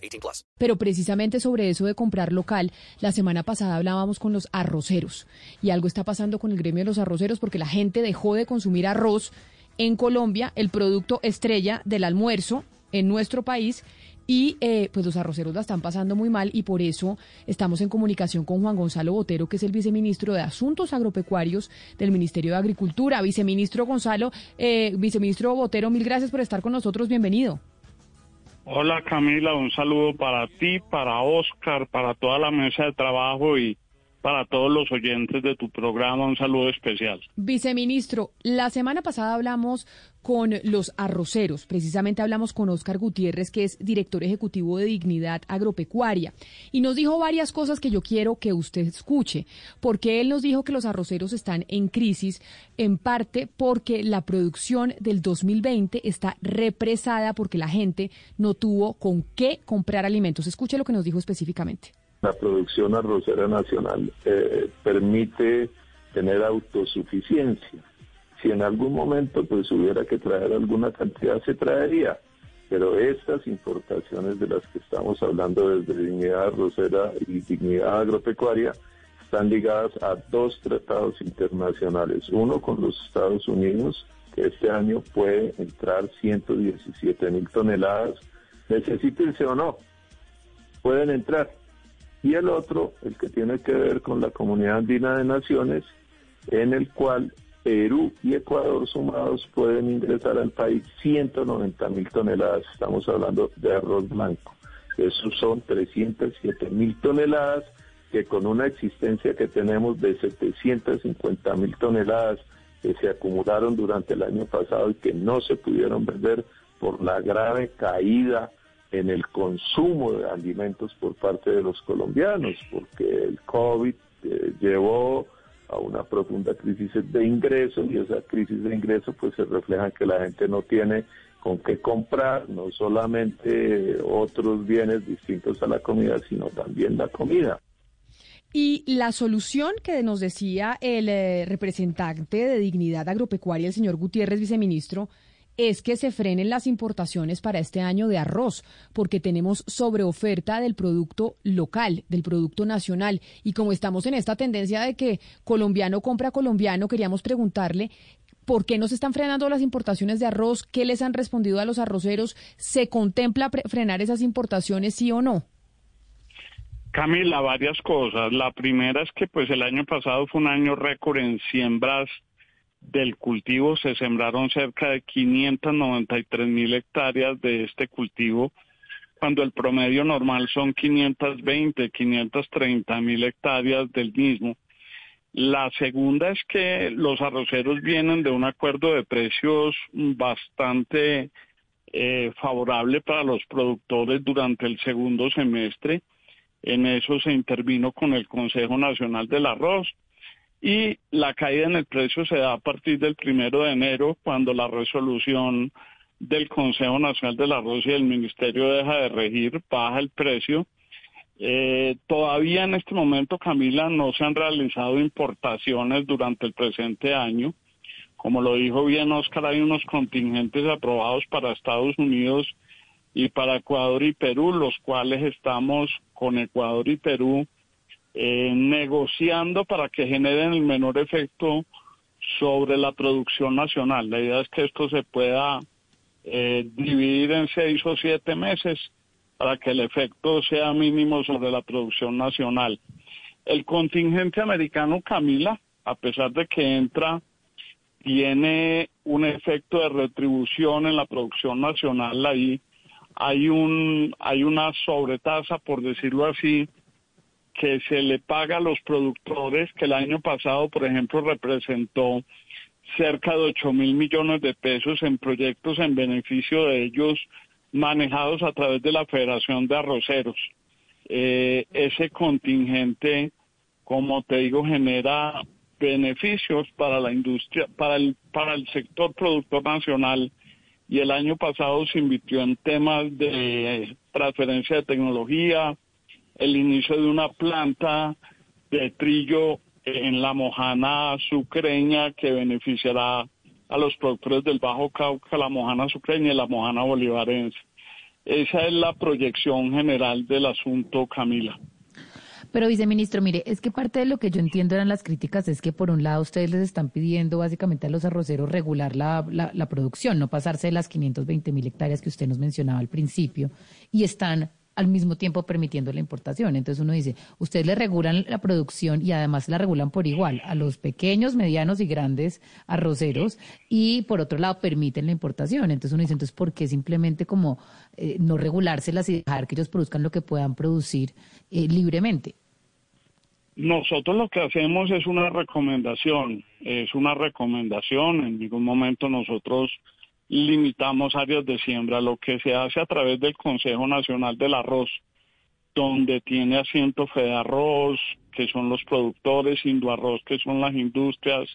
18 plus. Pero precisamente sobre eso de comprar local, la semana pasada hablábamos con los arroceros y algo está pasando con el gremio de los arroceros porque la gente dejó de consumir arroz en Colombia, el producto estrella del almuerzo en nuestro país y eh, pues los arroceros la están pasando muy mal y por eso estamos en comunicación con Juan Gonzalo Botero, que es el viceministro de Asuntos Agropecuarios del Ministerio de Agricultura. Viceministro Gonzalo, eh, viceministro Botero, mil gracias por estar con nosotros. Bienvenido. Hola Camila, un saludo para ti, para Oscar, para toda la mesa de trabajo y para todos los oyentes de tu programa, un saludo especial. Viceministro, la semana pasada hablamos con los arroceros, precisamente hablamos con Oscar Gutiérrez, que es director ejecutivo de Dignidad Agropecuaria, y nos dijo varias cosas que yo quiero que usted escuche, porque él nos dijo que los arroceros están en crisis, en parte porque la producción del 2020 está represada porque la gente no tuvo con qué comprar alimentos. Escuche lo que nos dijo específicamente la producción arrocera nacional eh, permite tener autosuficiencia. Si en algún momento pues hubiera que traer alguna cantidad, se traería. Pero estas importaciones de las que estamos hablando desde Dignidad Arrocera y Dignidad Agropecuaria están ligadas a dos tratados internacionales. Uno con los Estados Unidos, que este año puede entrar 117 mil toneladas, necesítense o no, pueden entrar y el otro, el que tiene que ver con la Comunidad Andina de Naciones, en el cual Perú y Ecuador sumados pueden ingresar al país 190 mil toneladas. Estamos hablando de arroz blanco. Esos son 307 mil toneladas que con una existencia que tenemos de 750 mil toneladas que se acumularon durante el año pasado y que no se pudieron vender por la grave caída en el consumo de alimentos por parte de los colombianos, porque el COVID eh, llevó a una profunda crisis de ingresos y esa crisis de ingresos pues se refleja en que la gente no tiene con qué comprar no solamente otros bienes distintos a la comida, sino también la comida. Y la solución que nos decía el eh, representante de Dignidad Agropecuaria, el señor Gutiérrez, viceministro, es que se frenen las importaciones para este año de arroz, porque tenemos sobreoferta del producto local, del producto nacional. Y como estamos en esta tendencia de que colombiano compra colombiano, queríamos preguntarle ¿Por qué no se están frenando las importaciones de arroz? ¿Qué les han respondido a los arroceros? ¿Se contempla frenar esas importaciones, sí o no? Camila, varias cosas. La primera es que pues el año pasado fue un año récord en siembras del cultivo se sembraron cerca de 593 mil hectáreas de este cultivo, cuando el promedio normal son 520, 530 mil hectáreas del mismo. La segunda es que los arroceros vienen de un acuerdo de precios bastante eh, favorable para los productores durante el segundo semestre. En eso se intervino con el Consejo Nacional del Arroz y la caída en el precio se da a partir del primero de enero cuando la resolución del Consejo Nacional del Arroz y del Ministerio deja de regir, baja el precio. Eh, todavía en este momento, Camila, no se han realizado importaciones durante el presente año. Como lo dijo bien Oscar, hay unos contingentes aprobados para Estados Unidos y para Ecuador y Perú, los cuales estamos con Ecuador y Perú eh, negociando para que generen el menor efecto sobre la producción nacional. La idea es que esto se pueda eh, dividir en seis o siete meses para que el efecto sea mínimo sobre la producción nacional. El contingente americano, Camila, a pesar de que entra, tiene un efecto de retribución en la producción nacional. Ahí hay, un, hay una sobretasa, por decirlo así, que se le paga a los productores, que el año pasado, por ejemplo, representó cerca de 8 mil millones de pesos en proyectos en beneficio de ellos manejados a través de la Federación de Arroceros. Eh, ese contingente, como te digo, genera beneficios para la industria, para el, para el sector productor nacional y el año pasado se invirtió en temas de transferencia de tecnología, el inicio de una planta de trillo en la mojana sucreña que beneficiará a los productores del Bajo Cauca, la mojana sucreña y la mojana bolivarense. Esa es la proyección general del asunto, Camila. Pero viceministro, mire, es que parte de lo que yo entiendo eran las críticas es que por un lado ustedes les están pidiendo básicamente a los arroceros regular la, la, producción, no pasarse de las 520 mil hectáreas que usted nos mencionaba al principio, y están al mismo tiempo permitiendo la importación. Entonces uno dice, ustedes le regulan la producción y además la regulan por igual a los pequeños, medianos y grandes arroceros y por otro lado permiten la importación. Entonces uno dice, entonces, ¿por qué simplemente como eh, no regulárselas y dejar que ellos produzcan lo que puedan producir eh, libremente? Nosotros lo que hacemos es una recomendación, es una recomendación, en ningún momento nosotros limitamos áreas de siembra, lo que se hace a través del Consejo Nacional del Arroz, donde tiene asiento Fedarroz, que son los productores, Indoarroz, que son las industrias,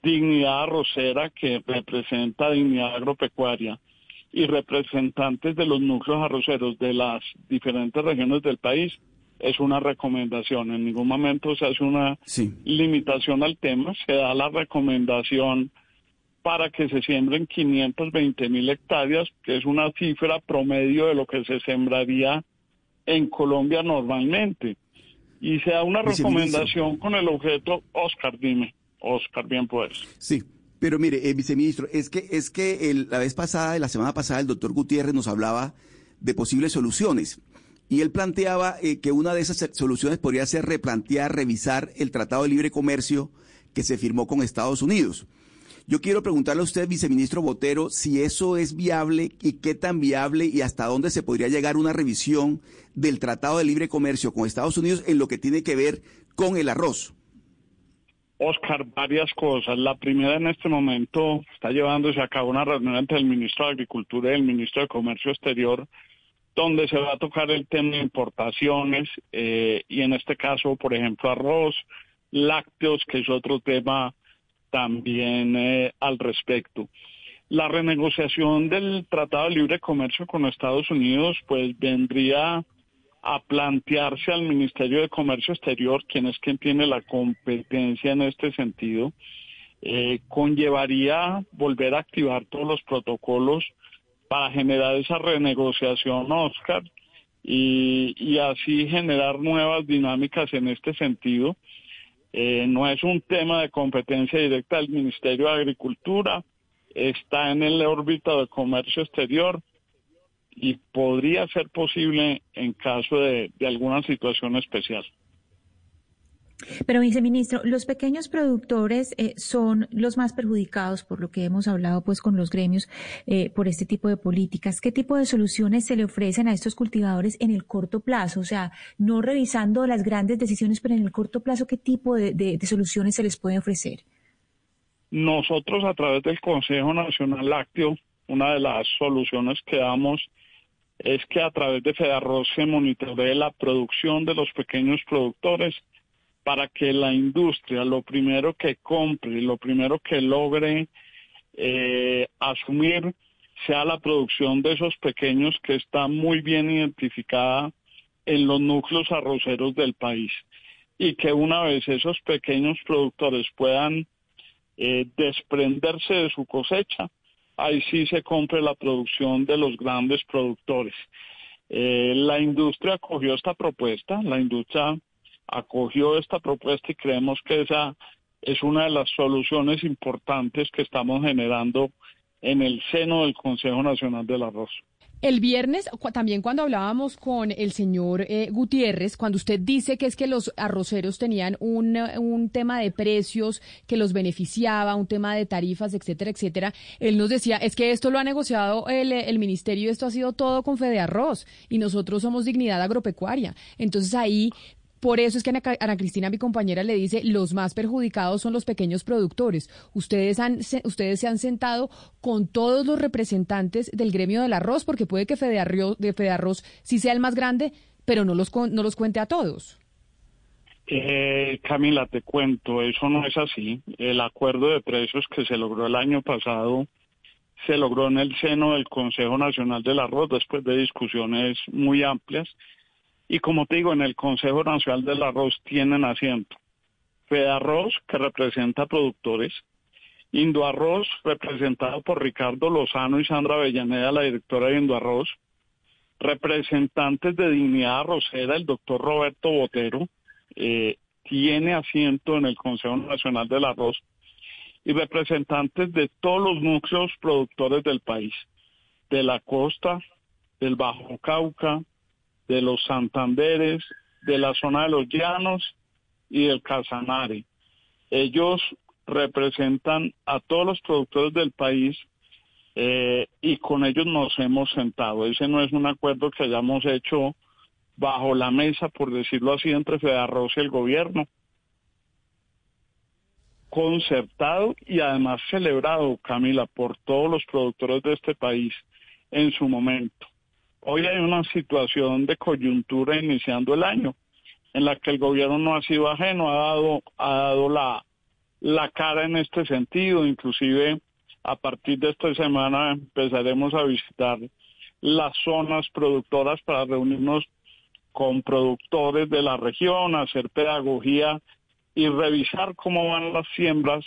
Dignidad Arrocera, que representa Dignidad Agropecuaria, y representantes de los núcleos arroceros de las diferentes regiones del país, es una recomendación. En ningún momento se hace una limitación al tema, se da la recomendación para que se siembren 520 mil hectáreas, que es una cifra promedio de lo que se sembraría en Colombia normalmente. Y se da una recomendación con el objeto, Oscar, dime, Oscar, bien pues. Sí, pero mire, eh, viceministro, es que, es que la vez pasada, la semana pasada, el doctor Gutiérrez nos hablaba de posibles soluciones. Y él planteaba eh, que una de esas soluciones podría ser replantear, revisar el Tratado de Libre Comercio que se firmó con Estados Unidos. Yo quiero preguntarle a usted, viceministro Botero, si eso es viable y qué tan viable y hasta dónde se podría llegar una revisión del Tratado de Libre Comercio con Estados Unidos en lo que tiene que ver con el arroz. Oscar, varias cosas. La primera en este momento está llevándose a cabo una reunión entre el ministro de Agricultura y el ministro de Comercio Exterior, donde se va a tocar el tema de importaciones eh, y en este caso, por ejemplo, arroz, lácteos, que es otro tema también eh, al respecto. La renegociación del Tratado de Libre Comercio con Estados Unidos pues vendría a plantearse al Ministerio de Comercio Exterior, quien es quien tiene la competencia en este sentido, eh, conllevaría volver a activar todos los protocolos para generar esa renegociación, Oscar, y, y así generar nuevas dinámicas en este sentido eh, no es un tema de competencia directa del Ministerio de Agricultura, está en el órbita de comercio exterior y podría ser posible en caso de alguna situación especial. Pero, viceministro, los pequeños productores eh, son los más perjudicados por lo que hemos hablado pues con los gremios eh, por este tipo de políticas. ¿Qué tipo de soluciones se le ofrecen a estos cultivadores en el corto plazo? O sea, no revisando las grandes decisiones, pero en el corto plazo, ¿qué tipo de, soluciones se les puede ofrecer? Nosotros a través del Consejo Nacional Lácteo, una de las soluciones que damos es que a través de Fedarroz se monitoree la producción de los pequeños productores para que la industria lo primero que compre, lo primero que logre eh, asumir sea la producción de esos pequeños que está muy bien identificada en los núcleos arroceros del país y que una vez esos pequeños productores puedan eh, desprenderse de su cosecha, ahí sí se compre la producción de los grandes productores. Eh, la industria acogió esta propuesta, la industria acogió esta propuesta y creemos que esa es una de las soluciones importantes que estamos generando en el seno del Consejo Nacional del Arroz. El viernes, también cuando hablábamos con el señor eh, Gutiérrez, cuando usted dice que es que los arroceros tenían un, un, tema de precios que los beneficiaba, un tema de tarifas, etcétera, etcétera, él nos decía, es que esto lo ha negociado el, el ministerio, esto ha sido todo con Fede Arroz y nosotros somos dignidad agropecuaria. Entonces ahí Por eso es que Ana, Ana, Cristina, mi compañera, le dice, los más perjudicados son los pequeños productores. Ustedes, han, ustedes se han sentado con todos los representantes del gremio del arroz, porque puede que Fedearroz, de Fedearroz sí sea el más grande, pero no los, no los cuente a todos. Eh, Camila, te cuento, eso no es así. El acuerdo de precios que se logró el año pasado se logró en el seno del Consejo Nacional del Arroz después de discusiones muy amplias. Y como te digo, en el Consejo Nacional del Arroz tienen asiento Fedarroz, que representa productores, Indoarroz, representado por Ricardo Lozano y Sandra Avellaneda, la directora de Indoarroz, representantes de Dignidad Arrocera, el doctor Roberto Botero, eh, tiene asiento en el Consejo Nacional del Arroz y representantes de todos los núcleos productores del país, de la costa, del Bajo Cauca, de los Santanderes, de la zona de los Llanos y del Casanare. Ellos representan a todos los productores del país eh, y con ellos nos hemos sentado. Ese no es un acuerdo que hayamos hecho bajo la mesa, por decirlo así, entre Fedarroz y el gobierno. Concertado y además celebrado, Camila, por todos los productores de este país en su momento. Hoy hay una situación de coyuntura iniciando el año, en la que el gobierno no ha sido ajeno, ha dado, ha dado la, la cara en este sentido, inclusive a partir de esta semana empezaremos a visitar las zonas productoras para reunirnos con productores de la región, hacer pedagogía y revisar cómo van las siembras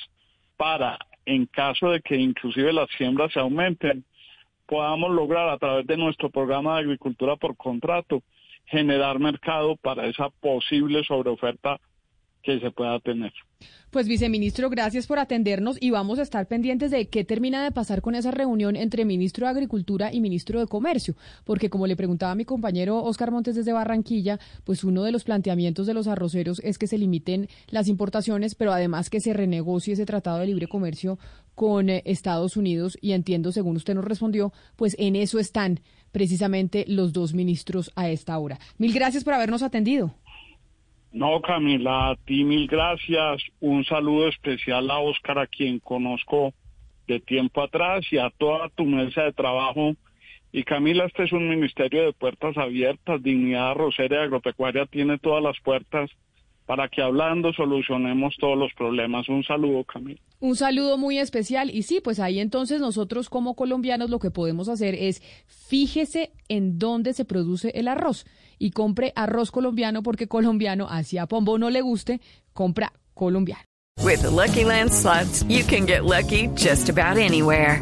para, en caso de que inclusive las siembras se aumenten, podamos lograr a través de nuestro programa de agricultura por contrato generar mercado para esa posible sobreoferta que se pueda tener. Pues viceministro, gracias por atendernos y vamos a estar pendientes de qué termina de pasar con esa reunión entre ministro de Agricultura y ministro de Comercio, porque como le preguntaba mi compañero Oscar Montes desde Barranquilla, pues uno de los planteamientos de los arroceros es que se limiten las importaciones, pero además que se renegocie ese tratado de libre comercio con eh, Estados Unidos y entiendo, según usted nos respondió, pues en eso están precisamente los dos ministros a esta hora. Mil gracias por habernos atendido. No, Camila, a ti mil gracias. Un saludo especial a Oscar, a quien conozco de tiempo atrás, y a toda tu mesa de trabajo. Y Camila, este es un ministerio de puertas abiertas. Dignidad Rosera Agropecuaria tiene todas las puertas para que hablando solucionemos todos los problemas. Un saludo, Camila. Un saludo muy especial. Y sí, pues ahí entonces nosotros como colombianos lo que podemos hacer es fíjese en dónde se produce el arroz y compre arroz colombiano porque colombiano, así a Pombo no le guste, compra colombiano. With the Lucky Land slots, you can get lucky just about anywhere.